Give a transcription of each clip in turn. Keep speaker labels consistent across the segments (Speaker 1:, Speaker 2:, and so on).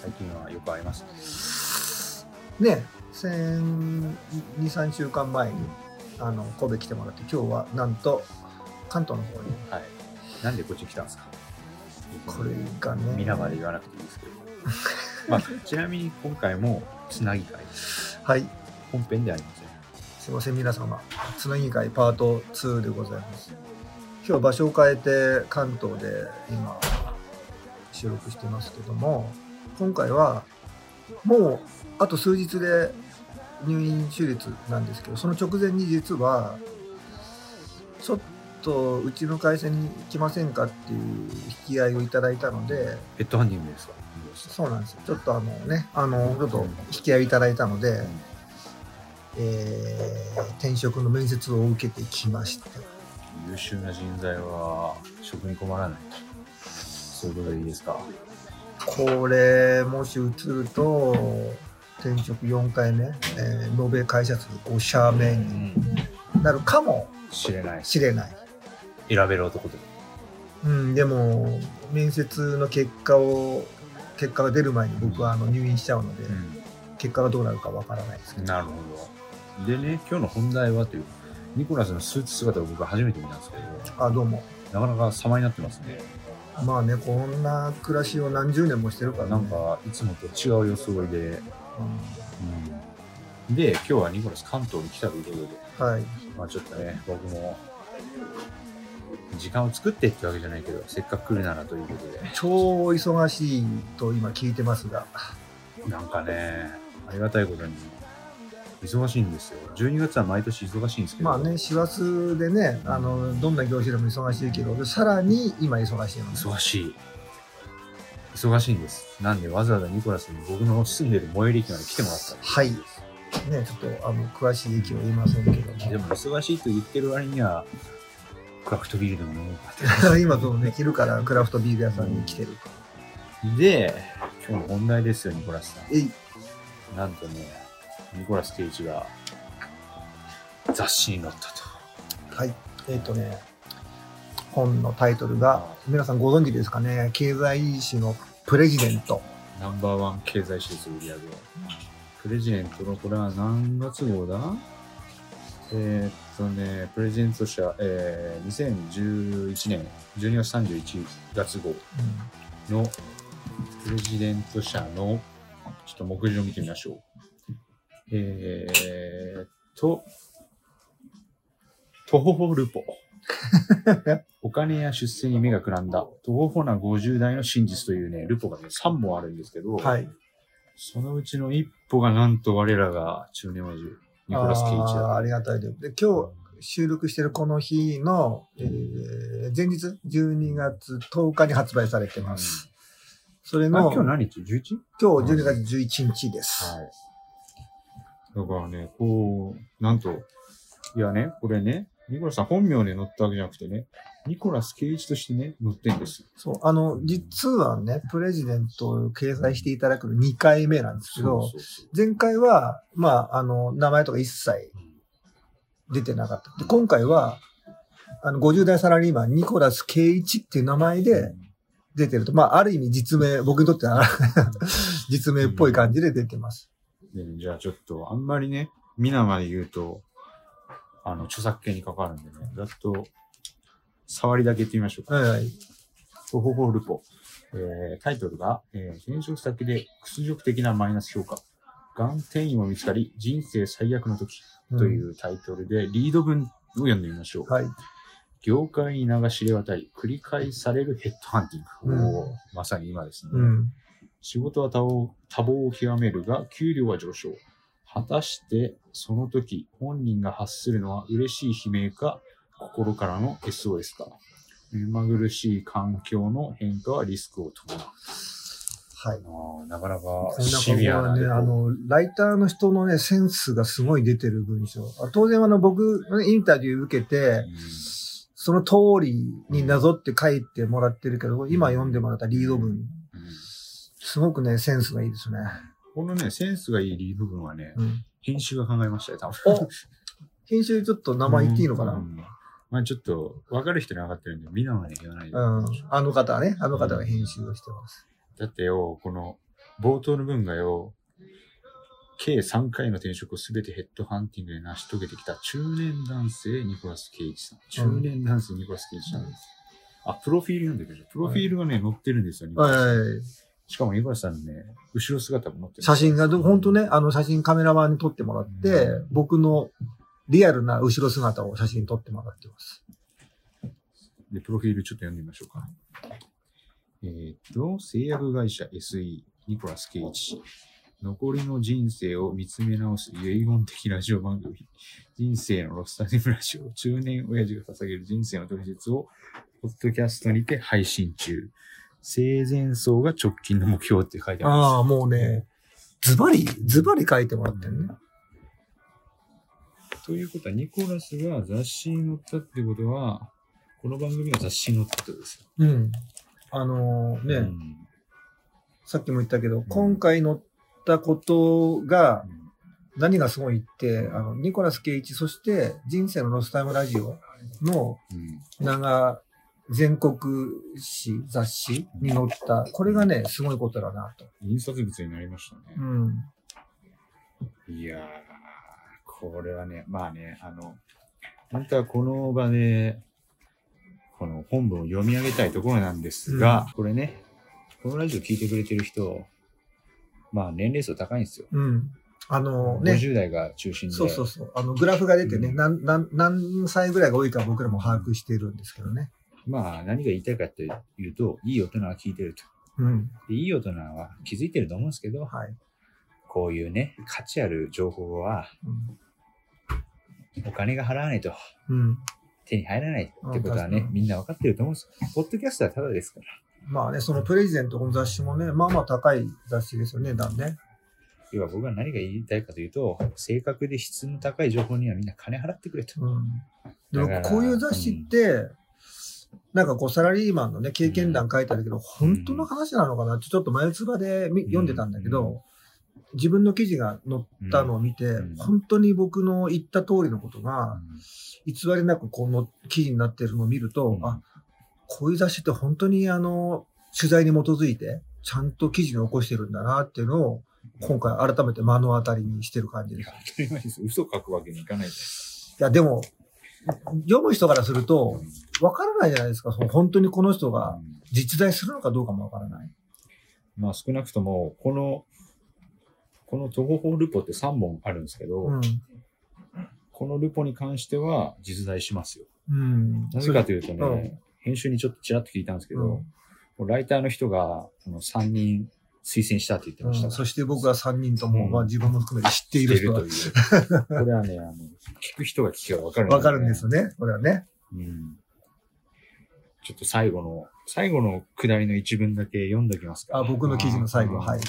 Speaker 1: 最近はよく会います。
Speaker 2: す。ね、先2、3週間前に、あの、神戸来てもらって、今日はなんと、関東の方に、
Speaker 1: はい。なんでこっち来たんですか？
Speaker 2: これがね、
Speaker 1: 皆まで言わなくていいですけど。まあ、ちなみに今回も、つなぎ会。
Speaker 2: はい、
Speaker 1: 本編ではありません。
Speaker 2: すいません、皆様、つなぎ会パート2でございます。今日場所を変えて、関東で今、収録してますけども、今回は、もう、あと数日で入院手術なんですけど、その直前に実は、ちょっとうちの会社に来ませんかっていう引き合いをいただいたので、
Speaker 1: ペットハンディングですか？
Speaker 2: そうなんですよ。ちょっとあのね、あの、ちょっと引き合いをいただいたので、えー転職の面接を受けてきました。
Speaker 1: 優秀な人材は、職に困らない。そういうことでいいですか？
Speaker 2: これ、もし移ると、転職4回目、えー延べ会社数5社目になるかも
Speaker 1: 知れない。
Speaker 2: しれない。
Speaker 1: 選べる男で。
Speaker 2: うん、でも、面接の結果を、結果が出る前に僕はあの入院しちゃうので、結果がどうなるかわからないですけど。
Speaker 1: なるほど。でね、今日の本題はという、ニコラスのスーツ姿を僕は初めて見たんですけど、
Speaker 2: あ、どうも。
Speaker 1: なかなか様になってますね。
Speaker 2: まあね、こんな暮らしを何十年もしてるからね。
Speaker 1: なんか、いつもと違う装いで、
Speaker 2: う
Speaker 1: うん、で、今日はニコラス関東に来たということで、
Speaker 2: んはい。
Speaker 1: まあちょっとね、僕も、時間を作ってってわけじゃないけど、せっかく来るならということで、
Speaker 2: 超忙しいと今聞いてますが。
Speaker 1: なんかね、ありがたいことに、忙しいんですよ。12月は毎年忙しいんですけど、
Speaker 2: まあね、師走でね、あの、どんな業種でも忙しいけど、さらに今忙しいので。
Speaker 1: 忙しい。忙しいんです。なんでわざわざニコラスに僕の住んでる最寄り駅まで来てもらったんです
Speaker 2: はい。ね、ちょっと、あの、詳しい駅は言いませんけども。
Speaker 1: でも忙しいと言ってる割には、クラフトビールでも飲もうかって。
Speaker 2: 今、そのね、昼からクラフトビール屋さんに来てる
Speaker 1: で、今日の本題ですよ、ニコラスさん。
Speaker 2: えい。
Speaker 1: なんとね、ニコラス・ケイジが雑誌に載ったと。
Speaker 2: はい。えっ、とね、本のタイトルが、皆さんご存知ですかね、経済誌のプレジデント。
Speaker 1: ナンバーワン経済施設売り上げ。プレジデントのこれは何月号だ？えーっとね、プレジデント社、えー、2011年12月31月号のプレジデント社の、ちょっと目次を見てみましょう。えーっと、トホホルポ。お金や出世に目がくらんだ、トホホな50代の真実というね、ルポがね、3本あるんですけど、
Speaker 2: はい。
Speaker 1: そのうちの1歩がなんと我らが中年王子、ニコラス・ケイチだ。
Speaker 2: ありがたいです。で、今日収録してるこの日の、えー前日、12月10日に発売されてます。それ
Speaker 1: あ、
Speaker 2: の、
Speaker 1: 今日何日 ?11?
Speaker 2: 今日12月11日です。
Speaker 1: はい。だからね、こう、なんと、いやね、これね、ニコラスさん本名で載ったわけじゃなくてね、ニコラス・ケイチとしてね、載ってんですよ。
Speaker 2: そう、あの、実はね、プレジデントを掲載していただくの2回目なんですけど、
Speaker 1: そうそう
Speaker 2: 前回は、まあ、あの、名前とか一切出てなかった。で、今回は、あの、50代サラリーマン、ニコラス・ケイチっていう名前で出てると、まあ、ある意味実名、僕にとっては 実名っぽい感じで出てます。
Speaker 1: でじゃあちょっと、あんまりね、皆まで言うと、あの、著作権に関わるんでね、ざっと、触りだけ言ってみましょうか。
Speaker 2: はいはい。
Speaker 1: トホホルポ。えータイトルが、えー転職先で屈辱的なマイナス評価。がん転移も見つかり、人生最悪の時というタイトルで、リード文を読んでみましょう。
Speaker 2: はい。
Speaker 1: 業界に名が知れ渡り、繰り返されるヘッドハンティング。
Speaker 2: うん
Speaker 1: まさに今ですね。
Speaker 2: うん。
Speaker 1: 仕事は多忙多忙を極めるが、給料は上昇。果たして、その時、本人が発するのは嬉しい悲鳴か、心からの SOS か。目まぐるしい環境の変化はリスクを伴う。
Speaker 2: はい。
Speaker 1: なかなかシビアな
Speaker 2: ね、あの、ライターの人のね、センスがすごい出てる文章。あ当然あの、僕、インタビュー受けて、その通りになぞって書いてもらってるけど、今読んでもらったリード文、
Speaker 1: うん
Speaker 2: すごくね、センスがいいですね。
Speaker 1: このね、センスがいいリード文はね、
Speaker 2: うん。
Speaker 1: 編集が考えましたよ、多分。
Speaker 2: お編集ちょっと名前言っていいのかな、
Speaker 1: う
Speaker 2: うん
Speaker 1: んまあちょっと、分かる人に分かってるんで、みんなはね、言わないで。
Speaker 2: あの方はね、あの方が編集をしてます。
Speaker 1: だってよ、この、冒頭の文がよ、計3回の転職をすべてヘッドハンティングで成し遂げてきた中年男性ニコラス・ケイチさん。中年男性ニコラス・ケイチさんです。あ、プロフィール読んでください。プロフィールがね、載ってるんですよ、ニコラス
Speaker 2: はいはいはい。
Speaker 1: しかもニコラスさんのね、後ろ姿も載ってる。
Speaker 2: 写真がど、本当ね、あの写真カメラマンに撮ってもらって、
Speaker 1: うん
Speaker 2: 僕のリアルな後ろ姿を写真撮ってもらってます。
Speaker 1: で、プロフィールちょっと読んでみましょうか。えーっと、製薬会社 SE、ニコラス・ケイチ。残りの人生を見つめ直す遺言的ラジオ番組。人生のロスタジムラジオ。中年親父が捧げる人生の取説を、ポッドキャストにて配信中。生前葬が直近の目標って書いてあります。
Speaker 2: ああ、もうね、ズバリ、ズバリ書いてもらってるね。
Speaker 1: ということは、ニコラスが雑誌に載ったってことは、この番組が雑誌に載ったってことですよ。
Speaker 2: うん。あのーね、
Speaker 1: うん
Speaker 2: さっきも言ったけど、今回載ったことが、何がすごいって、あの、ニコラス・ケイチ、そして人生のロスタイムラジオの
Speaker 1: うん
Speaker 2: 長、全国誌、雑誌に載った、これがね、すごいことだなと。
Speaker 1: 印刷物になりましたね。
Speaker 2: うん。
Speaker 1: いやー、これはね、まあね、あの、本当はこの場で、この本文を読み上げたいところなんですが、これね、このラジオ聞いてくれてる人、まあ年齢層高いんですよ。
Speaker 2: うん。あのね、
Speaker 1: 50代が中心で。
Speaker 2: そうそうそう。あの、グラフが出てね、
Speaker 1: うん
Speaker 2: 何、何、何歳ぐらいが多いか僕らも把握しているんですけどね。
Speaker 1: まあ何が言いたいかというと、いい大人は聞いてると。
Speaker 2: うん。
Speaker 1: でいい大人は気づいてると思うんですけど、
Speaker 2: はい。
Speaker 1: こういうね、価値ある情報はお金が払わないと
Speaker 2: うん。うん。
Speaker 1: 手に入らないってことはねみんな分かってると思うんです。ポッドキャストはただですから。
Speaker 2: まあね、そのプレゼントの雑誌もね、まあまあ高い雑誌ですよね、段ね。
Speaker 1: 要は僕は何が言いたいかというと、正確で質の高い情報にはみんな金払ってくれと。
Speaker 2: うん。でこういう雑誌って、なんかこうサラリーマンのね、経験談書いてあるけど、本当の話なのかな？ってちょっと前つばでみ読んでたんだけど、自分の記事が載ったのを見て、
Speaker 1: うん。
Speaker 2: 本当に僕の言った通りのことが、偽りなくこの記事になってるのを見ると、
Speaker 1: うん。
Speaker 2: あ、こういう雑誌って本当にあの、取材に基づいて、ちゃんと記事に起こしてるんだなっていうのを、今回改めて目の当たりにしてる感じです。
Speaker 1: 当たり前です。嘘書くわけにいかないじ
Speaker 2: いや、でも、読む人からする
Speaker 1: ゃ
Speaker 2: と
Speaker 1: ん、
Speaker 2: わからないじゃないですか。その本当にこの人が
Speaker 1: うん
Speaker 2: 実在するのかどうかもわからない。
Speaker 1: まあ少なくとも、この、このトゴホルポって3本あるんですけど、
Speaker 2: うん。
Speaker 1: このルポに関しては実在しますよ。
Speaker 2: うん。
Speaker 1: なぜかというとね、
Speaker 2: うん
Speaker 1: 編集にちょっとちらっと聞いたんですけど、ライターの人がこの3人推薦したって言ってました
Speaker 2: うんそして僕は3人とも、
Speaker 1: うん
Speaker 2: まあ自分も含めて知っている人
Speaker 1: という。これはね、あの、聞く人が聞けばわかる、
Speaker 2: わかるんですよね。これはね。
Speaker 1: うん。ちょっと最後の、最後の下りの一文だけ読んでおきますか。
Speaker 2: あ、僕の記事の最後、
Speaker 1: うん
Speaker 2: はい。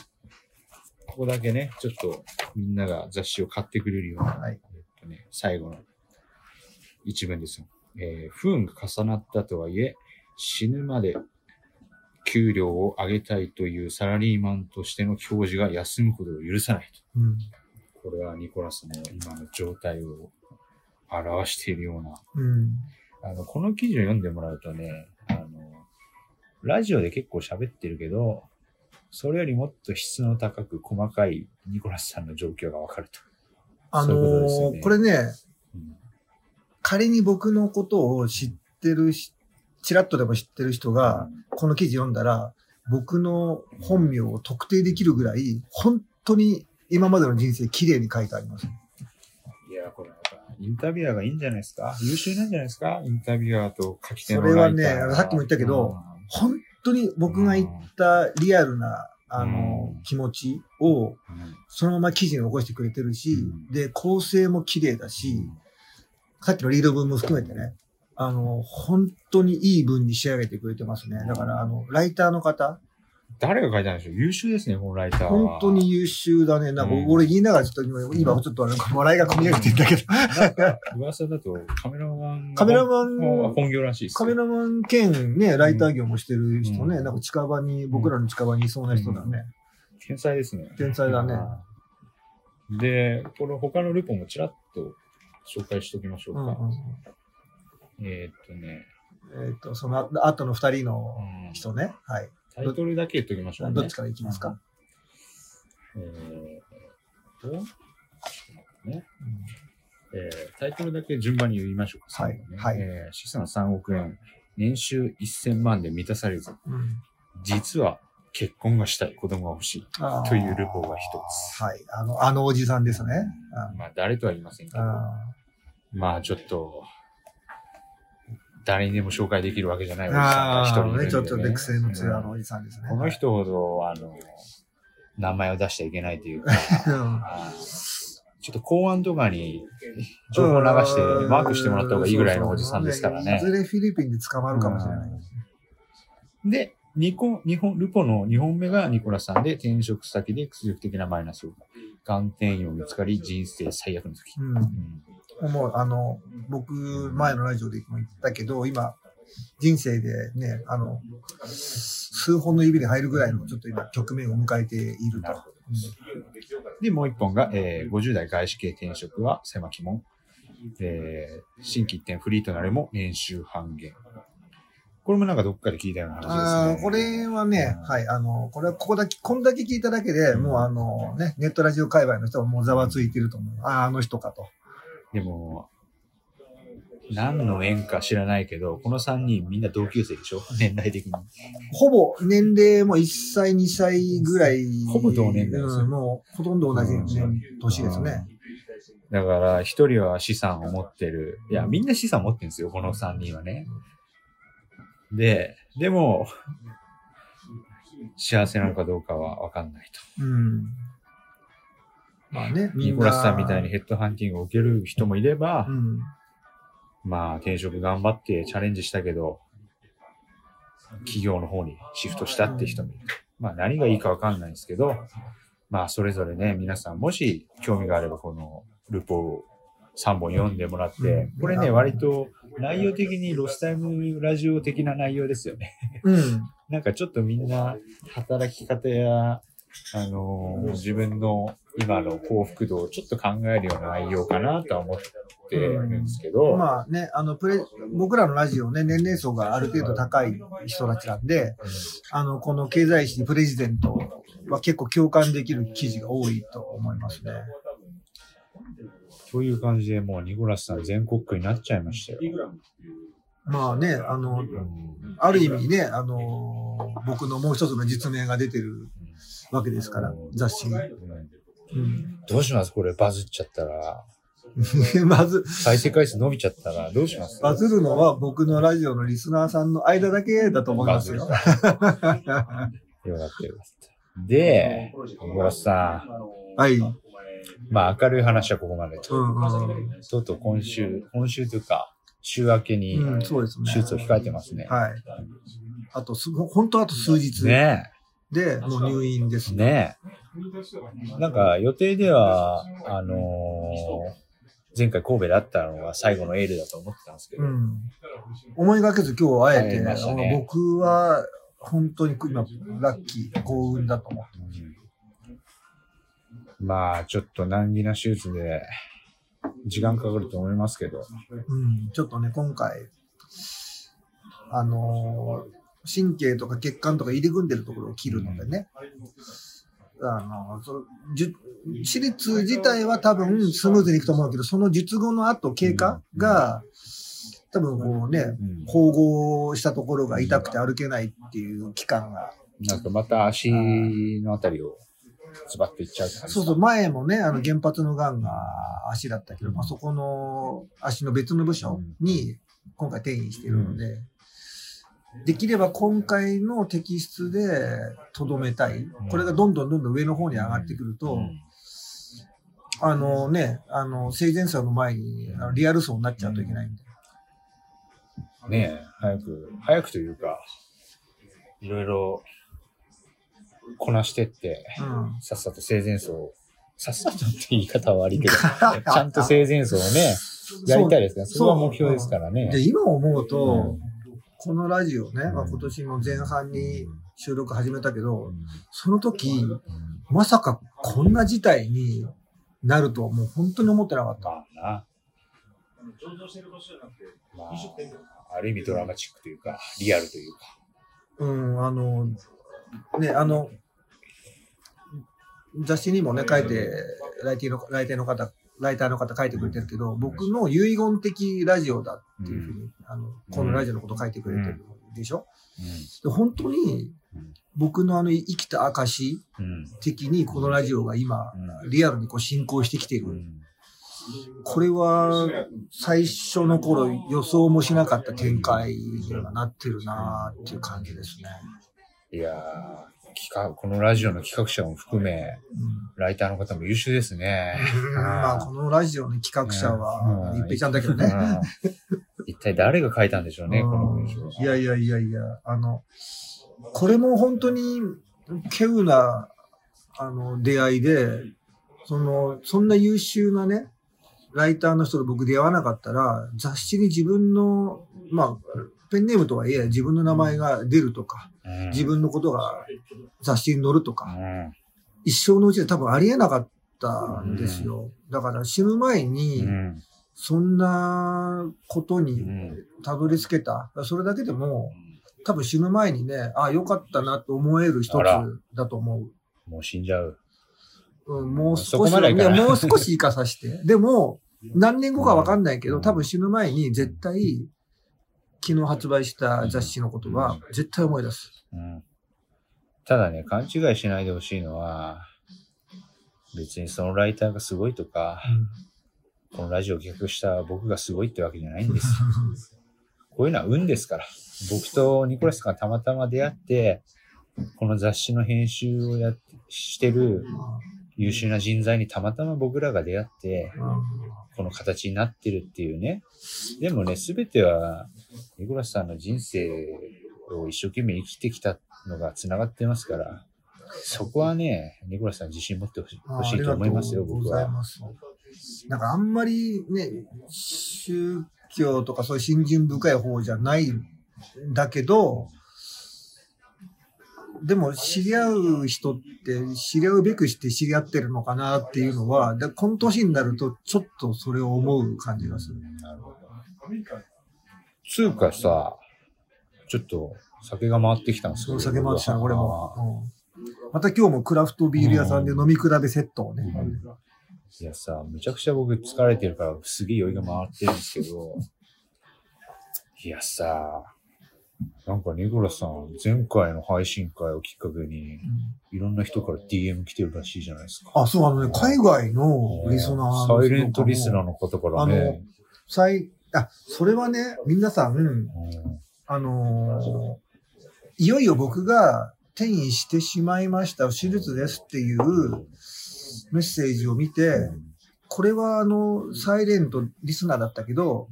Speaker 1: ここだけね、ちょっとみんなが雑誌を買ってくれるような、
Speaker 2: はい。
Speaker 1: えっとね、最後の一文ですよ。えー不運が重なったとはいえ、死ぬまで給料を上げたいというサラリーマンとしての教授が休むことを許さないと。
Speaker 2: うん。
Speaker 1: これはニコラスの今の状態を表しているような。
Speaker 2: うん。
Speaker 1: あの、この記事を読んでもらうとね、あの、ラジオで結構喋ってるけど、それよりもっと質の高く細かいニコラスさんの状況がわかると。
Speaker 2: あ
Speaker 1: そういうこと
Speaker 2: の
Speaker 1: ですよね
Speaker 2: ーこれね、
Speaker 1: うん
Speaker 2: 仮に僕のことを知ってるし、ちらっとでも知ってる人が、この記事読んだら、僕の本名を特定できるぐらい、本当に今までの人生綺麗に書いてあります。
Speaker 1: いや、これインタビュアーがいいんじゃないですか？優秀なんじゃないですか？インタビュアーと書き手の
Speaker 2: それはねさっきも言ったけど、本当に僕が言ったリアルな、あの
Speaker 1: う、ん。
Speaker 2: 気持ちを、
Speaker 1: うん。
Speaker 2: そのまま記事に起こしてくれてるし、
Speaker 1: うん。
Speaker 2: で、構成も綺麗だし、さっきのリード文も含めてね、あの、本当にいい文に仕上げてくれてますね。だから、あの、ライターの方
Speaker 1: 誰が書いたんでしょう？優秀ですね、このライターは。
Speaker 2: 本当に優秀だね。なんか
Speaker 1: うん
Speaker 2: 俺言いながらちょっと今、今ちょっとなんか笑いがこみ上げてんだけど。
Speaker 1: 噂だとカメラマンが
Speaker 2: カメラマン、
Speaker 1: 本業らしいですよ。
Speaker 2: カメラマン兼ね、ライター業もしてる人ね、
Speaker 1: うん
Speaker 2: なんか近場に、僕らの近場にいそうな人だね。
Speaker 1: 天才ですね。
Speaker 2: 天才だね。
Speaker 1: で、これ他のルポもちらっと紹介しときましょうか。
Speaker 2: うんうん
Speaker 1: えーっとね、
Speaker 2: えっ、と、その後の二人の
Speaker 1: うん
Speaker 2: 人ね。はい。
Speaker 1: タイトルだけ言っときましょうね。
Speaker 2: どっちからいきますか、
Speaker 1: えーっと、ちょっと待ってね。えータイトルだけ順番に言いましょうか。
Speaker 2: はい
Speaker 1: ね
Speaker 2: はい
Speaker 1: えー資産3億円、年収1000万で満たされず、
Speaker 2: うんうん
Speaker 1: 実は結婚がしたい、子供が欲しいというルポが一つ。
Speaker 2: はい。あの、あのおじさんですね。
Speaker 1: まあ、誰とは言いませんけど、
Speaker 2: あ
Speaker 1: まあ、ちょっと、誰にでも紹介できるわけじゃないおじさんが
Speaker 2: あ
Speaker 1: 一人いるんで、
Speaker 2: ーね、ちょっと劣勢の強いあの
Speaker 1: うん
Speaker 2: おじさんですね。
Speaker 1: この人ほど、あの、名前を出しちゃいけないというか、
Speaker 2: うん
Speaker 1: ちょっと公安とかに情報流してマークしてもらった方がいいぐらいのおじさんですからね
Speaker 2: い。ずれフィリピンで捕まるかもしれない。
Speaker 1: で、ニコ、日本、ルポの2本目がニコラスさんで転職先で屈辱的なマイナスを。がん転移も見つかり人生最悪の時。
Speaker 2: うん
Speaker 1: うん
Speaker 2: もう、あの、僕、前のラジオでも言ったけど、今、人生でね、あの、数本の指に入るぐらいの、ちょっと今、局面を迎えていると。
Speaker 1: で、もう一本が、えー50代外資系転職は狭き門。えー新規一点フリーとなれも年収半減。これもなんかどっかで聞いたような話ですね。
Speaker 2: これはね、はい、あの、これはここだけ、こんだけ聞いただけで、もうあの、ね、ネットラジオ界隈の人はもうざわついてると思う。ああ、あの人かと。
Speaker 1: でも、何の縁か知らないけど、この3人みんな同級生でしょ？年代的に。
Speaker 2: ほぼ年齢も1歳、2歳ぐらい。
Speaker 1: ほぼ同年代ですよ
Speaker 2: うん、もうほとんど同じ年年ですね。
Speaker 1: だから、一人は資産を持ってる。いや、みんな資産持ってるんですよ、この3人はね。で、でも、幸せなのかどうかは分かんないと。
Speaker 2: うん。まあね。
Speaker 1: ニコラスさんみたいにヘッドハンティングを受ける人もいれば、
Speaker 2: うん。
Speaker 1: まあ、転職頑張ってチャレンジしたけど、企業の方にシフトしたって人もいる。まあ、何がいいかわかんないんですけど、まあ、それぞれね、皆さん、もし興味があれば、このルポを3本読んでもらって
Speaker 2: うん、
Speaker 1: これね、割と内容的にロスタイムラジオ的な内容ですよね。
Speaker 2: うん。
Speaker 1: なんかちょっとみんな働き方や、あのー自分の今の幸福度をちょっと考えるような内容かなとは思ってるんですけど、
Speaker 2: まあね、あの、プレ、僕らのラジオね、年齢層がある程度高い人たちなんで、あの、この経済誌プレジデントは結構共感できる記事が多いと思いますね。
Speaker 1: という感じでもうニコラスさん全国区になっちゃいましたよ。
Speaker 2: まあね、あの、
Speaker 1: うん
Speaker 2: ある意味ね、あの、僕のもう一つの実名が出てるわけですから、雑誌に。うん。
Speaker 1: どうします？これバズっちゃったら、
Speaker 2: まず、
Speaker 1: 再生回数伸びちゃったらどうします？
Speaker 2: バズるのは僕のラジオのリスナーさんの間だけだと思いますよ。
Speaker 1: よかったよかった。で、ニコラスさ
Speaker 2: はい。うん
Speaker 1: ん、まあ明るい話はここまでと。
Speaker 2: うん
Speaker 1: とうとう今週、今週というか、週明けに
Speaker 2: うん。そうですね。
Speaker 1: 手術を控えてますね。
Speaker 2: はい。あとす、本当あと数日
Speaker 1: ね
Speaker 2: で、もう入院です
Speaker 1: え。。ねえ。なんか予定では、あのー前回神戸で会ったのが最後のエールだと思ってたんですけど、
Speaker 2: うん。思いがけず今日会えて、
Speaker 1: ね
Speaker 2: 僕は本当に今、ラッキー、幸運だと思って。
Speaker 1: うんまあ、ちょっと難儀な手術で、時間かかると思いますけど、
Speaker 2: うん。ちょっとね、今回、あのー神経とか血管とか入り組んでるところを切るのでね。あの、そじゅ手術自体は多分スムーズにいくと思うけど、その術後の後経過が、多分こうね、
Speaker 1: うん。
Speaker 2: 縫合したところが痛くて歩けないっていう期間が。
Speaker 1: なんかまた足のあたりをズバッといっちゃう
Speaker 2: そうそう、前もね、あの原発の癌が足だったけど、まあ、そこの足の別の部署に今回転移しているので、できれば今回の摘出でとどめたい。これがどんどんどんどん上の方に上がってくると、
Speaker 1: うん
Speaker 2: あのね、あの、生前葬の前にあのリアル葬になっちゃうといけないんで。
Speaker 1: ねえ、早く、早くというか、いろいろこなしてって、
Speaker 2: うん。
Speaker 1: さっさと生前葬を、さっさとって言い方は悪いけど、ちゃんと生前葬をね、やりたいですから、それは目標ですからね。
Speaker 2: で、今思うと、
Speaker 1: うん
Speaker 2: このラジオね、まあ、
Speaker 1: うん
Speaker 2: 今年の前半に収録始めたけど、
Speaker 1: うん。
Speaker 2: その時、まさかこんな事態になるとはもう本当に思ってなかった。
Speaker 1: まああ、ある意味ドラマチックというか、リアルというか。
Speaker 2: うん、あの、ね、あの、雑誌にもね、書いて、ライティの、ライターの方、ライターの方書いてくれてるけど、僕の遺言的ラジオだっていうふうに、あの、このラジオのこと書いてくれてるでしょ、で本当に
Speaker 1: うん、
Speaker 2: 僕のあの生きた証
Speaker 1: うん。
Speaker 2: 的にこのラジオが今、
Speaker 1: うん
Speaker 2: リアルにこう進行してきている。
Speaker 1: うん。
Speaker 2: これは、最初の頃予想もしなかった展開にはなってるなっていう感じですね。
Speaker 1: いやー、企画、このラジオの企画者も含め、
Speaker 2: うん
Speaker 1: ライターの方も優秀ですね。
Speaker 2: まあ、このラジオの企画者は、
Speaker 1: うん
Speaker 2: 一平ちゃんだけどね。
Speaker 1: うん一体誰が書いたんでしょうね、この文章は。
Speaker 2: いやいやいやいや、あの、これも本当に、稀有な、あの、出会いで、その、そんな優秀なね、ライターの人と僕出会わなかったら、雑誌に自分の、まあ、ペンネームとはいえ、自分の名前が出るとか、
Speaker 1: うん
Speaker 2: 自分のことが雑誌に載るとか、
Speaker 1: うん
Speaker 2: 一生のうちで多分ありえなかったんですよ。だから死ぬ前に、
Speaker 1: うん
Speaker 2: そんなこと
Speaker 1: う
Speaker 2: に
Speaker 1: ん
Speaker 2: たどり着けた。それだけでも、多分死ぬ前にね、ああ、よかったなと思える一つだと思う。
Speaker 1: もう死んじゃう。
Speaker 2: うん、もう少し、いや、もう少し生かさせて。でも、何年後かわかんないけど、多分死ぬ前に絶対、昨日発売した雑誌のことは絶対思い出す。
Speaker 1: うんただね、勘違いしないでほしいのは、別にそのライターがすごいとか、このラジオを企画した僕がすごいってわけじゃないんです。こういうのは運ですから。僕とニコラスがたまたま出会って、この雑誌の編集をやっしてる優秀な人材にたまたま僕らが出会って、この形になってるっていうね。でもね、すべては、ニコラスさんの人生を一生懸命生きてきたのが繋がってますから、そこはね、ニコラスさん自信持ってほしいと思いますよ、僕は。
Speaker 2: なんかあんまりね、宗教とかそういう信心深い方じゃないんだけど、でも知り合う人って知り合うべくして知り合ってるのかなっていうのは、でこの年になるとちょっとそれを思う感じがする。
Speaker 1: なるほど。つうかさ、ちょっと酒が回ってきたんですよ。
Speaker 2: 酒回ってきたの、俺
Speaker 1: あ
Speaker 2: も。うんまた今日もクラフトビール屋さんで飲み比べセットをね。
Speaker 1: いやさ、めちゃくちゃ僕疲れてるからすげえ酔いが回ってるんですけど、いやさ、なんかニコラさん、前回の配信会をきっかけに、いろんな人から DM 来てるらしいじゃないですか。
Speaker 2: あ、そう、あのね、海外のリスナーの
Speaker 1: サイレントリスナーの方からね、
Speaker 2: 最、あ、それはね、皆さん、
Speaker 1: うん。
Speaker 2: あのーいよいよ僕が転移してしまいました、手術ですっていうメッセージを見て、これはあの、サイレントリスナーだったけど、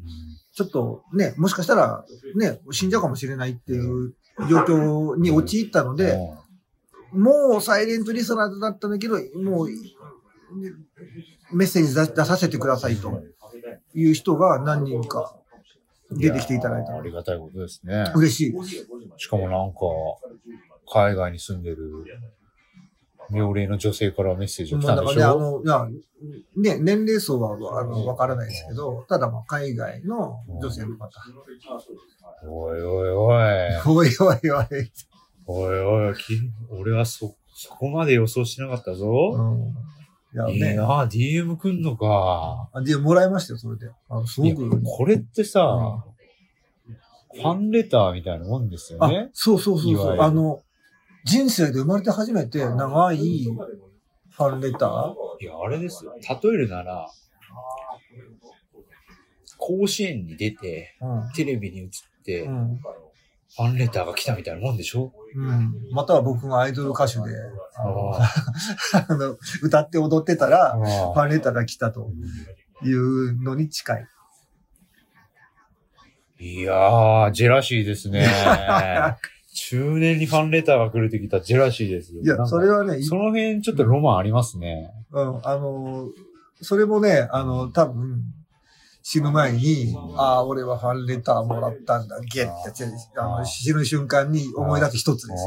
Speaker 2: ちょっとね、もしかしたらね、死んじゃうかもしれないっていう状況に陥ったので、もうサイレントリスナーだったんだけど、もう、メッセージ出出させてくださいという人が何人か出てきていただいた
Speaker 1: やありがたいことですね。
Speaker 2: 嬉しい。
Speaker 1: しかもなんか、海外に住んでる、妙齢の女性からメッセージが来たんでしょ？
Speaker 2: の、いや、ね、年齢層は、あの、わからないですけど、ただまあ、海外の女性の方。
Speaker 1: おいおいおい。
Speaker 2: おいおいおい。
Speaker 1: おいおい、き俺はそ、そこまで予想しなかったぞ。
Speaker 2: うん。い。やね。
Speaker 1: いい。な DM くんのか。
Speaker 2: あで、もらい。ましたよ、それで。あのすごく。
Speaker 1: これってさ、ファンレターみたいなもんですよ
Speaker 2: あ
Speaker 1: ね。、
Speaker 2: そうそうそうそう。あの、人生で生まれて初めて長いファンレター？
Speaker 1: いや、あれですよ。例えるなら、甲子園に出て、
Speaker 2: うん。
Speaker 1: テレビに映って、フ
Speaker 2: うん。
Speaker 1: ァンレターが来たみたいなもんでしょ？
Speaker 2: うん。または僕がアイドル歌手で、あの 歌って踊ってたら、フ
Speaker 1: あ
Speaker 2: ァンレターが来たというのに近い。
Speaker 1: いやー、ジェラシーですね。中年にファンレターが来るってきたらジェラシーですよ。
Speaker 2: いや、それはね、い
Speaker 1: その辺ちょっとロマンありますね。
Speaker 2: うん、あの、それもね、あの、多分、死ぬ前に、ああ、俺はファンレターもらったんだ、ゲッて、あの死ぬ瞬間に思い出す一つです。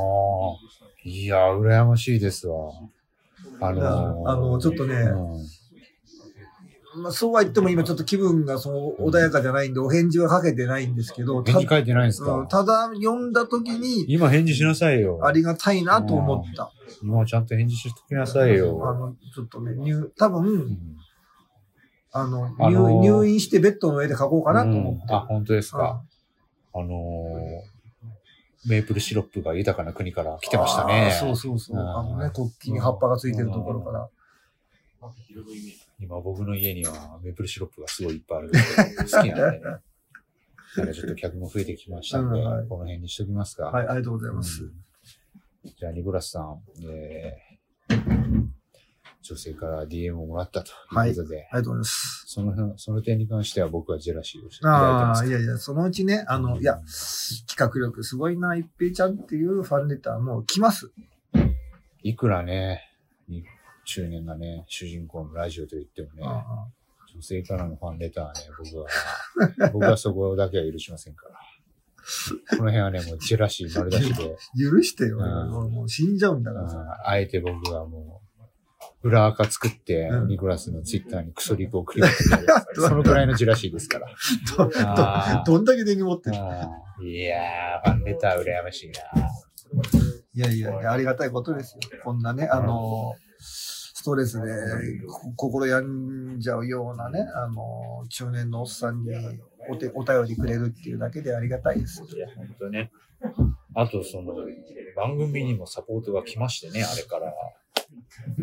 Speaker 1: いや、羨ましいですわ。あのー
Speaker 2: あのちょっとね
Speaker 1: うん
Speaker 2: まあ、そうは言っても今ちょっと気分がそう穏やかじゃないんで、お返事はかけてないんですけど、た
Speaker 1: 返事書いてないんです
Speaker 2: うん
Speaker 1: か
Speaker 2: ただ読んだ時に、
Speaker 1: 今返事しなさいよ。
Speaker 2: ありがたいなと思った。
Speaker 1: 今ちゃんと返事しときなさい
Speaker 2: あ
Speaker 1: よ。
Speaker 2: の、ちょっとね、入、多分、
Speaker 1: うん
Speaker 2: あの、
Speaker 1: あのー
Speaker 2: 入入院してベッドの上で書こうかなと思って。
Speaker 1: うんあ、本当です
Speaker 2: うん
Speaker 1: か。あのーメープルシロップが豊かな国から来てました
Speaker 2: あ
Speaker 1: ね
Speaker 2: ー。そうそうそう。
Speaker 1: うん
Speaker 2: あのね、国旗に葉っぱがついてるところから。
Speaker 1: 今僕の家にはメープルシロップがすごいいっぱいある好きなんでね。なんかちょっと客も増えてきましたんで、
Speaker 2: うんはい
Speaker 1: この辺にしときますか。
Speaker 2: はい、ありがとうございます。
Speaker 1: うんじゃあ、ニコラスさん、えー女性から DM をもらったということで、
Speaker 2: ありがとうございます。
Speaker 1: その、その点に関しては僕はジェラシーをしてい
Speaker 2: ああ、いやいや、そのうちね、あの、いや、企画力すごいな、一平ちゃんっていうファンレターも来ます。
Speaker 1: いくらね、に中年がね、主人公のラジオと言ってもね、
Speaker 2: あ
Speaker 1: 女性からのファンレターはね、僕は、僕はそこだけは許しませんから。この辺はね、もうジェラシー丸出しで、
Speaker 2: あ許してよ、
Speaker 1: うん
Speaker 2: もう死んじゃうんだ
Speaker 1: うん
Speaker 2: からさ。
Speaker 1: あえて僕はもう、裏垢作って、
Speaker 2: うん
Speaker 1: ニコラスのツイッターにクソリプを送りまくってそのくらいのジェラシーですから。
Speaker 2: どどどんだけ根に持ってる
Speaker 1: いやー、ファンレター羨ましいな。
Speaker 2: いやいやいや、ありがたいことですよ。こんなね、あの、ストレスでこ心病んじゃうようなね、あの、中年のおっさんにお手お便りくれるっていうだけでありがたいです。
Speaker 1: いや、本当ね。あと、その、番組にもサポートが来ましてね、あれから。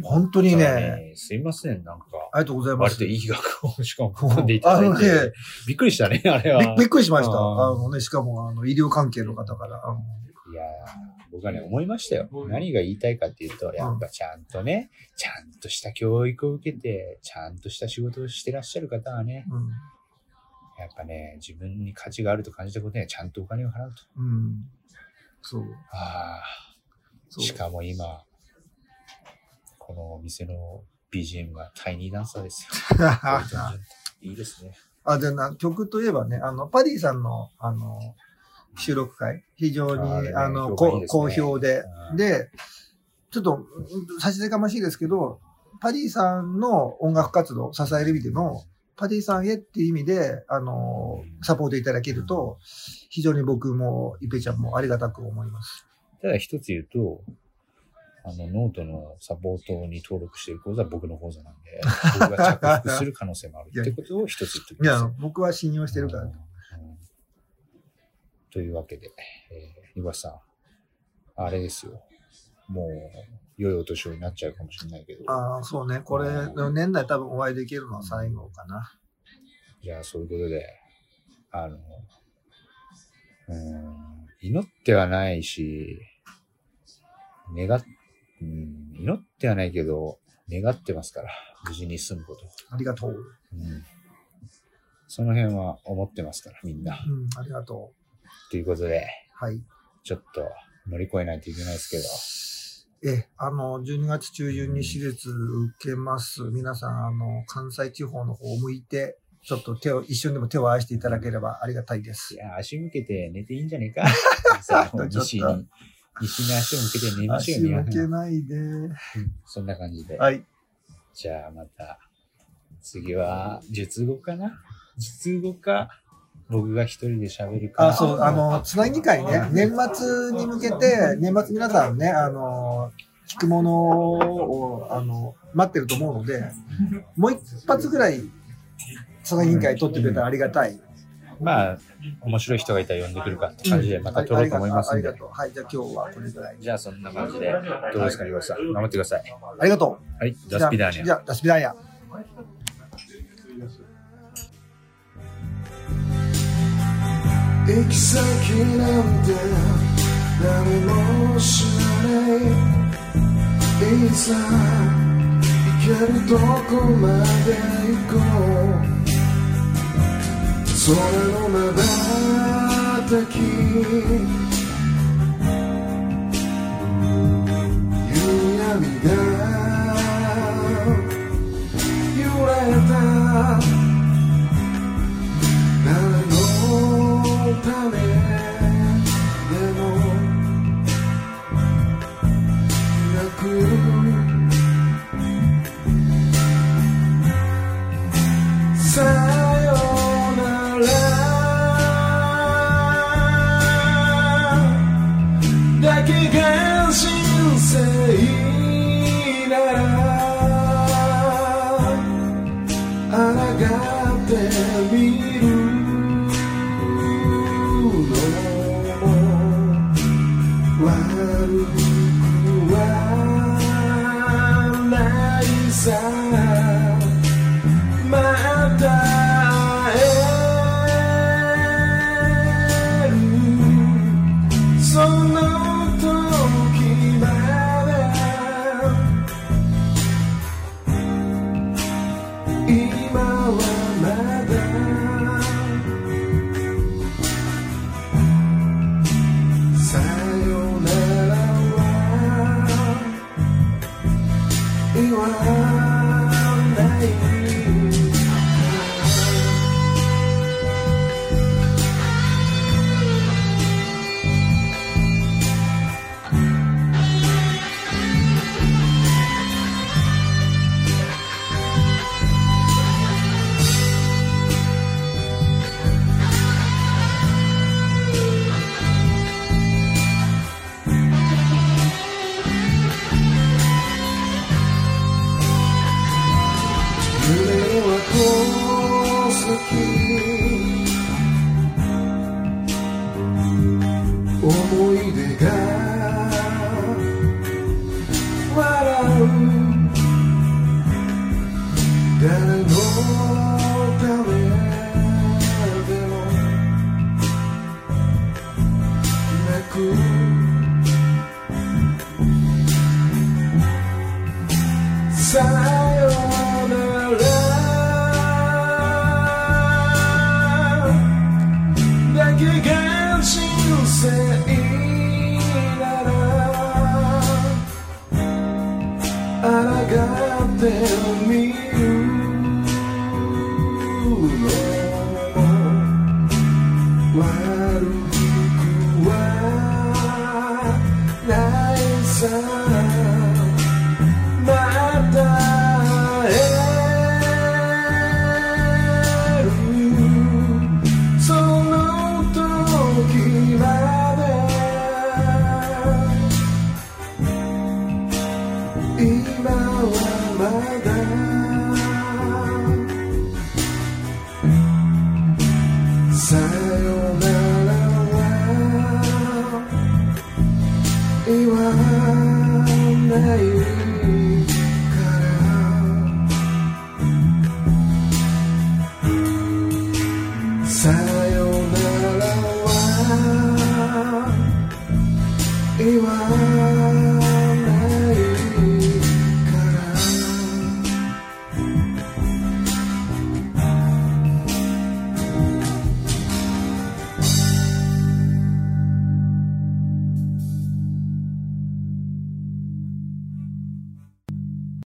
Speaker 2: 本当にね、
Speaker 1: すいません、なんか、
Speaker 2: ありがとうございます。
Speaker 1: 割といい額をしかも込んでいただい
Speaker 2: あのね
Speaker 1: て、びっくりしたね、あれは。
Speaker 2: びびっくりしました。
Speaker 1: あ
Speaker 2: のね、しかも、あの、医療関係の方から。
Speaker 1: いやー僕はね、思いましたよ。何が言いたいかっていうと、やっぱちゃんとね、ちゃんとした教育を受けて、ちゃんとした仕事をしてらっしゃる方はね、
Speaker 2: うん。
Speaker 1: やっぱね、自分に価値があると感じたことにはちゃんとお金を払うと。
Speaker 2: うん。そう。
Speaker 1: ああ。しかも今、このお店の BGM がタイニーダンサーですよ。いいですね。
Speaker 2: あ、でな、曲といえばね、あの、パディさんの、あの、収録会、非常に、
Speaker 1: あれね。
Speaker 2: あの、
Speaker 1: ね
Speaker 2: 好評で。
Speaker 1: う、ん。
Speaker 2: で、ちょっと、うん差し出がましいですけど、パディさんの音楽活動を支える意味でも、パディさんへっていう意味で、あの、サポートいただけると、非常に僕も、イペちゃんもありがたく思います。
Speaker 1: ただ一つ言うと、あの、ノートのサポートに登録している口座は僕の口座なんで、僕が着服する可能性もあるってことを一つ言っておき
Speaker 2: いや僕は信用してるから。
Speaker 1: うんというわけで、えー、岩瀬さん、あれですよ。もう、良いお年をになっちゃうかもしれないけど、
Speaker 2: ああ、そうね。これ、年内多分お会いできるのは最後かな。
Speaker 1: じゃあそういうことで、あの、うーん、祈ってはないし、願っ、うん、祈ってはないけど、願ってますから、無事に済むこと。
Speaker 2: ありがとう。
Speaker 1: うん。その辺は思ってますから、みんな。
Speaker 2: うん、ありがと
Speaker 1: ということで、
Speaker 2: う。はい。
Speaker 1: ちょっと乗り越えないといけないですけど、
Speaker 2: え、あの、12月中旬に手術受けます。皆さん、あの、関西地方の方を向いて、ちょっと手を、一瞬でも手を合わせていただければありがたいです。
Speaker 1: いや、足向けて寝ていいんじゃねえか。さあ西に、西に足を向けて寝ましょう
Speaker 2: 足
Speaker 1: よ、皆さん。
Speaker 2: 向けないで。
Speaker 1: そんな感じで。
Speaker 2: はい。
Speaker 1: じゃあまた、次は、術後かな？術後か、僕が一人で喋るか。
Speaker 2: あ、そう、あの、つなぎ会ね、年末に向けて、年末皆さんね、あの、聞くものを、あの、待ってると思うので、もう一発ぐらい、つなぎ会取ってくれたらありがたい。
Speaker 1: まあ、面白い人がいたら呼んでくるかって感じでまた撮ろうと思いますんで
Speaker 2: ありが。とう。はい、じゃあ今日はこれぐらい。
Speaker 1: じゃあそんな感じで、どうですか、岩下さん。頑張ってください。
Speaker 2: ありがとう。
Speaker 1: はい、ザスピダーニャ。
Speaker 2: じゃあ、ダスピダーニャ。
Speaker 3: 行き先なんて何も知らないいざ行けるとこまで行こう。空のまばたき。涙闇が揺れた。